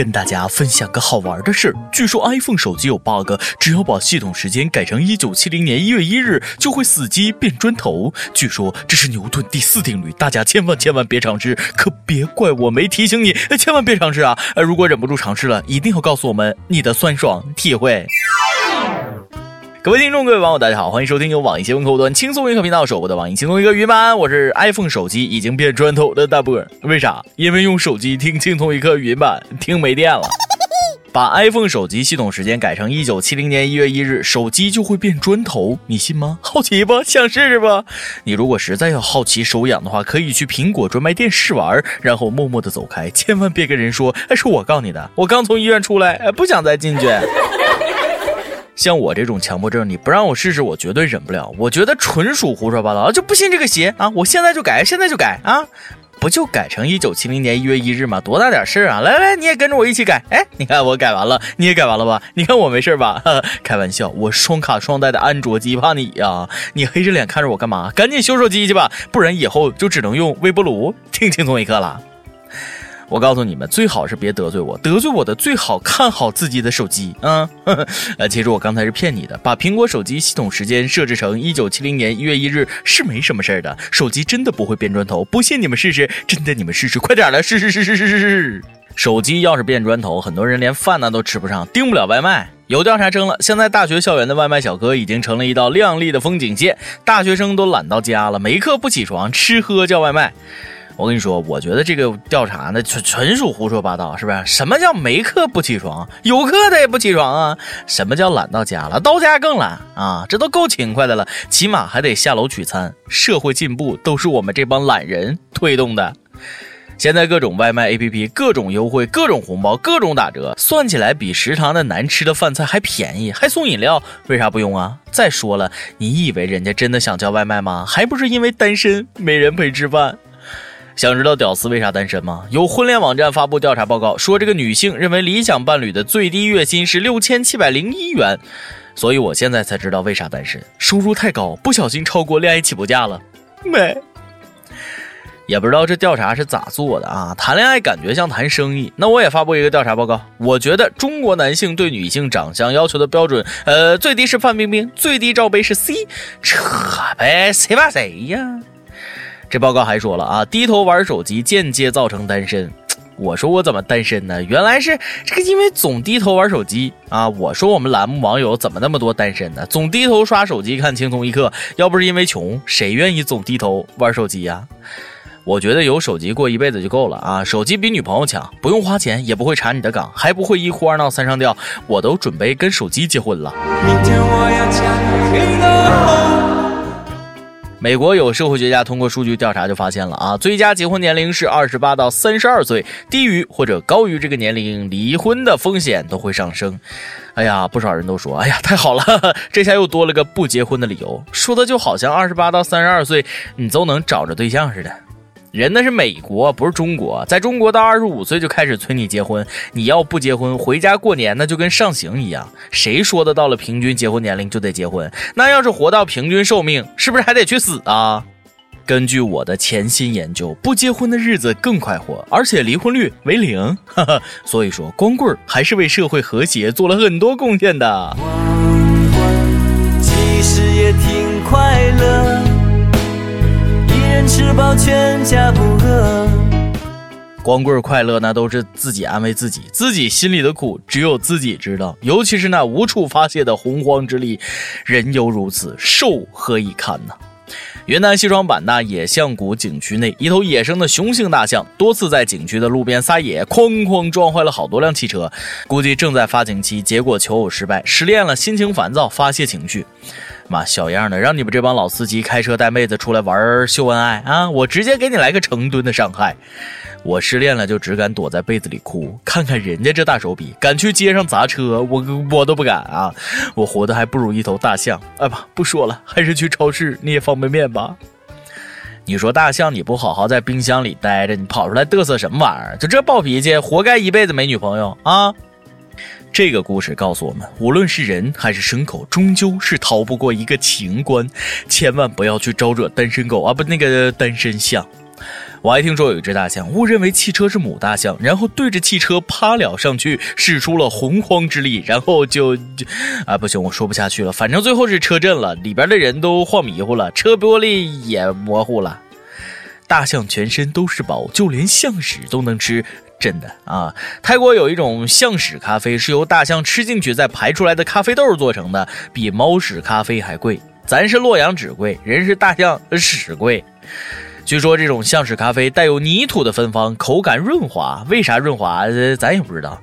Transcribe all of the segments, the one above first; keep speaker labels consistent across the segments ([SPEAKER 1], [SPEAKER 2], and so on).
[SPEAKER 1] 跟大家分享个好玩的事儿。据说 iPhone 手机有 bug，只要把系统时间改成一九七零年一月一日，就会死机变砖头。据说这是牛顿第四定律，大家千万千万别尝试，可别怪我没提醒你，千万别尝试啊！如果忍不住尝试了，一定要告诉我们你的酸爽体会。各位听众，各位网友，大家好，欢迎收听由网易新闻客户端轻松一刻频道首播的网易轻松一刻云版，我是 iPhone 手机已经变砖头的大波。为啥？因为用手机听轻松一刻云版听没电了。把 iPhone 手机系统时间改成一九七零年一月一日，手机就会变砖头，你信吗？好奇不？想试试吧？你如果实在要好奇手痒的话，可以去苹果专卖店试玩，然后默默的走开，千万别跟人说，哎，是我告你的，我刚从医院出来，哎，不想再进去。像我这种强迫症，你不让我试试，我绝对忍不了。我觉得纯属胡说八道，就不信这个邪啊！我现在就改，现在就改啊！不就改成一九七零年一月一日吗？多大点事儿啊！来来，你也跟着我一起改。哎，你看我改完了，你也改完了吧？你看我没事吧？开玩笑，我双卡双待的安卓机，怕你呀？你黑着脸看着我干嘛？赶紧修手机去吧，不然以后就只能用微波炉听轻松一刻了。我告诉你们，最好是别得罪我，得罪我的最好看好自己的手机啊！呃，其实我刚才是骗你的，把苹果手机系统时间设置成一九七零年一月一日是没什么事儿的，手机真的不会变砖头，不信你们试试，真的你们试试，快点来试试试试试试试！手机要是变砖头，很多人连饭呢都吃不上，订不了外卖。有调查称了，现在大学校园的外卖小哥已经成了一道亮丽的风景线，大学生都懒到家了，没课不起床，吃喝叫外卖。我跟你说，我觉得这个调查呢，纯纯属胡说八道，是不是？什么叫没课不起床？有课他也不起床啊？什么叫懒到家了？到家更懒啊？这都够勤快的了，起码还得下楼取餐。社会进步都是我们这帮懒人推动的。现在各种外卖 APP，各种优惠，各种红包，各种打折，算起来比食堂的难吃的饭菜还便宜，还送饮料，为啥不用啊？再说了，你以为人家真的想叫外卖吗？还不是因为单身没人陪吃饭。想知道屌丝为啥单身吗？有婚恋网站发布调查报告说，这个女性认为理想伴侣的最低月薪是六千七百零一元，所以我现在才知道为啥单身，收入太高，不小心超过恋爱起步价了。没，也不知道这调查是咋做的啊？谈恋爱感觉像谈生意，那我也发布一个调查报告。我觉得中国男性对女性长相要求的标准，呃，最低是范冰冰，最低罩杯是 C，扯呗，谁怕谁呀？这报告还说了啊，低头玩手机间接造成单身。我说我怎么单身呢？原来是这个，因为总低头玩手机啊。我说我们栏目网友怎么那么多单身呢？总低头刷手机看轻松一刻，要不是因为穷，谁愿意总低头玩手机呀？我觉得有手机过一辈子就够了啊！手机比女朋友强，不用花钱，也不会查你的岗，还不会一哭二闹三上吊，我都准备跟手机结婚了。明天我要嫁给美国有社会学家通过数据调查就发现了啊，最佳结婚年龄是二十八到三十二岁，低于或者高于这个年龄，离婚的风险都会上升。哎呀，不少人都说，哎呀，太好了，这下又多了个不结婚的理由，说的就好像二十八到三十二岁你都能找着对象似的。人那是美国，不是中国。在中国到二十五岁就开始催你结婚，你要不结婚回家过年，那就跟上刑一样。谁说的到了平均结婚年龄就得结婚？那要是活到平均寿命，是不是还得去死啊？根据我的潜心研究，不结婚的日子更快活，而且离婚率为零。哈哈，所以说光棍还是为社会和谐做了很多贡献的。光棍其实也挺快乐。吃饱全家不饿。光棍快乐那都是自己安慰自己，自己心里的苦只有自己知道。尤其是那无处发泄的洪荒之力，人犹如此，兽何以堪呢？云南西双版纳野象谷景区内，一头野生的雄性大象多次在景区的路边撒野，哐哐撞坏了好多辆汽车。估计正在发情期，结果求偶失败，失恋了，心情烦躁，发泄情绪。妈小样的，让你们这帮老司机开车带妹子出来玩秀恩爱啊！我直接给你来个成吨的伤害。我失恋了就只敢躲在被子里哭，看看人家这大手笔，敢去街上砸车，我我都不敢啊！我活的还不如一头大象。哎不不说了，还是去超市捏方便面吧。你说大象你不好好在冰箱里待着，你跑出来嘚瑟什么玩意儿？就这暴脾气，活该一辈子没女朋友啊！这个故事告诉我们，无论是人还是牲口，终究是逃不过一个情关，千万不要去招惹单身狗啊，不那个单身象。我还听说有一只大象误认为汽车是母大象，然后对着汽车趴了上去，使出了洪荒之力，然后就就啊不行，我说不下去了。反正最后是车震了，里边的人都晃迷糊了，车玻璃也模糊了。大象全身都是宝，就连象屎都能吃，真的啊！泰国有一种象屎咖啡，是由大象吃进去再排出来的咖啡豆做成的，比猫屎咖啡还贵。咱是洛阳纸贵，人是大象屎贵。据说这种象屎咖啡带有泥土的芬芳，口感润滑。为啥润滑？咱也不知道。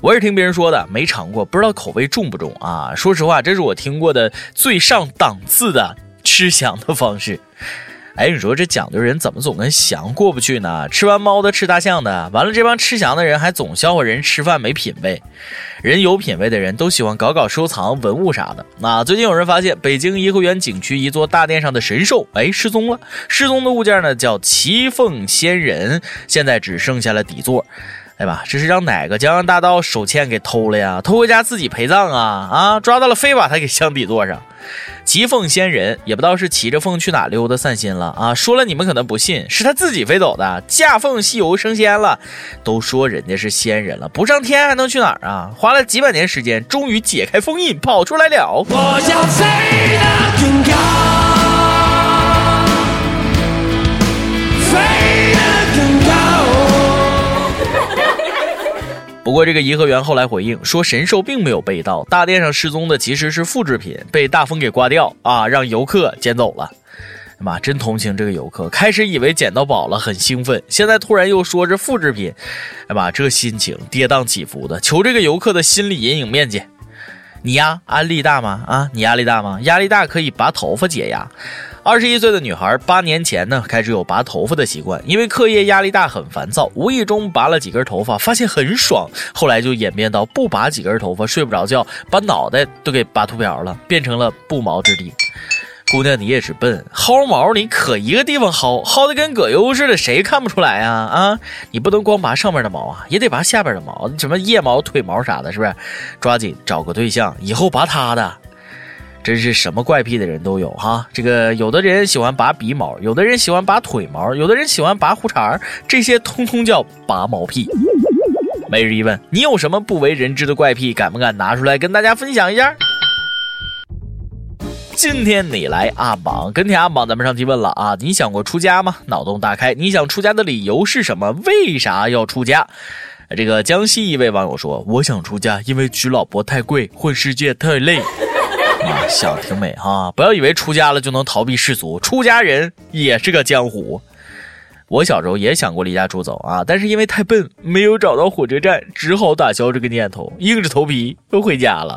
[SPEAKER 1] 我是听别人说的，没尝过，不知道口味重不重啊。说实话，这是我听过的最上档次的吃翔的方式。哎，你说这讲究人怎么总跟翔过不去呢？吃完猫的吃大象的，完了这帮吃翔的人还总笑话人吃饭没品位。人有品位的人都喜欢搞搞收藏文物啥的。那最近有人发现北京颐和园景区一座大殿上的神兽，哎，失踪了。失踪的物件呢叫骑凤仙人，现在只剩下了底座。哎吧，这是让哪个江洋大盗手欠给偷了呀？偷回家自己陪葬啊？啊，抓到了，非把他给镶底座上。疾凤仙人也不知道是骑着凤去哪溜达散心了啊？说了你们可能不信，是他自己飞走的，驾凤西游升仙了。都说人家是仙人了，不上天还能去哪儿啊？花了几百年时间，终于解开封印，跑出来了。我要飞得更高。不过，这个颐和园后来回应说，神兽并没有被盗，大殿上失踪的其实是复制品，被大风给刮掉啊，让游客捡走了。哎妈，真同情这个游客，开始以为捡到宝了，很兴奋，现在突然又说是复制品，哎妈，这心情跌宕起伏的，求这个游客的心理阴影面积。你呀，压力大吗？啊，你压力大吗？压力大可以拔头发解压。二十一岁的女孩，八年前呢开始有拔头发的习惯，因为课业压力大很烦躁，无意中拔了几根头发，发现很爽，后来就演变到不拔几根头发睡不着觉，把脑袋都给拔秃瓢了，变成了不毛之地。姑娘，你也是笨，薅毛你可一个地方薅，薅的跟葛优似的，谁看不出来呀？啊，你不能光拔上面的毛啊，也得拔下边的毛，什么腋毛、腿毛啥的，是不是？抓紧找个对象，以后拔他的。真是什么怪癖的人都有哈，这个有的人喜欢拔鼻毛，有的人喜欢拔腿毛，有的人喜欢拔胡茬这些通通叫拔毛癖。每日一问，你有什么不为人知的怪癖？敢不敢拿出来跟大家分享一下？今天你来阿榜，跟帖阿榜，咱们上提问了啊，你想过出家吗？脑洞大开，你想出家的理由是什么？为啥要出家？这个江西一位网友说，我想出家，因为娶老婆太贵，混世界太累。啊，想挺美哈！不要以为出家了就能逃避世俗，出家人也是个江湖。我小时候也想过离家出走啊，但是因为太笨，没有找到火车站，只好打消这个念头，硬着头皮又回家了。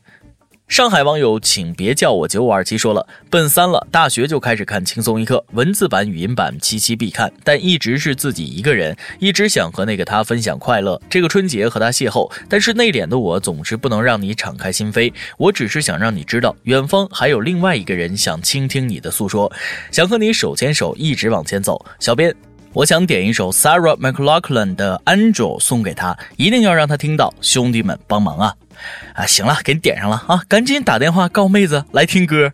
[SPEAKER 1] 上海网友，请别叫我九五二七说了，奔三了，大学就开始看轻松一刻，文字版、语音版，期期必看，但一直是自己一个人，一直想和那个他分享快乐。这个春节和他邂逅，但是内敛的我总是不能让你敞开心扉。我只是想让你知道，远方还有另外一个人想倾听你的诉说，想和你手牵手一直往前走。小编，我想点一首 Sarah McLachlan 的 Angel 送给他，一定要让他听到。兄弟们帮忙啊！啊，行了，给你点上了啊！赶紧打电话告妹子来听歌。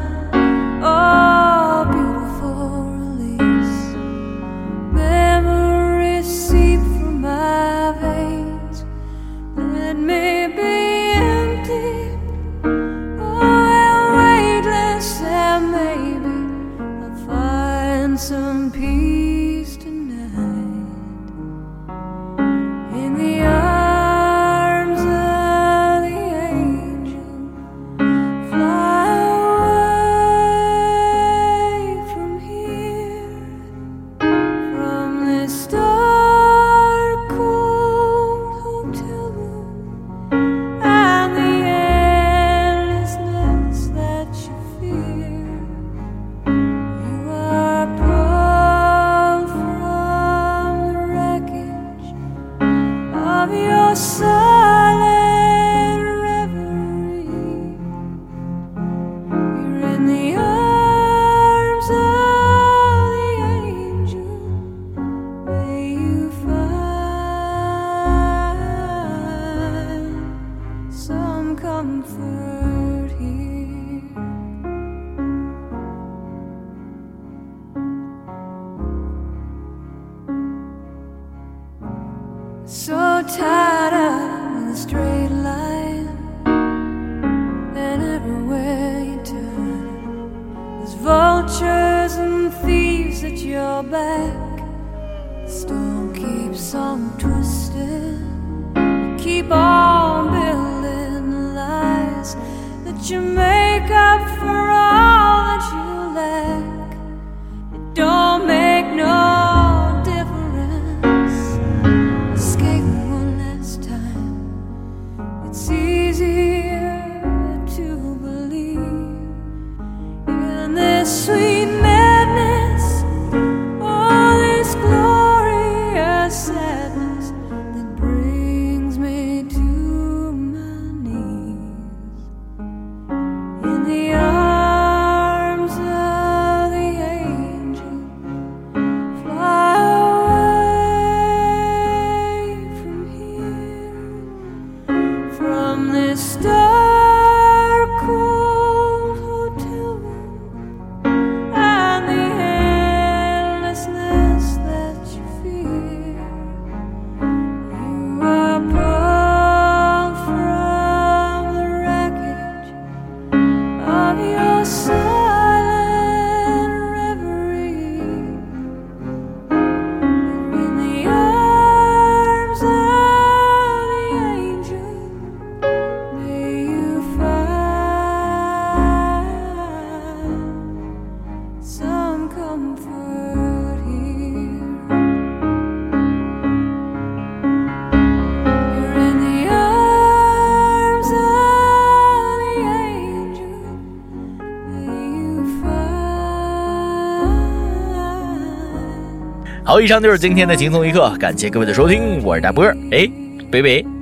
[SPEAKER 2] So tired of the straight line, and everywhere you turn, there's vultures and thieves at your back. The storm keeps on twisting, you keep on building lies that you make up.
[SPEAKER 1] 好，以上就是今天的轻松一刻，感谢各位的收听，我是大波，哎，北北。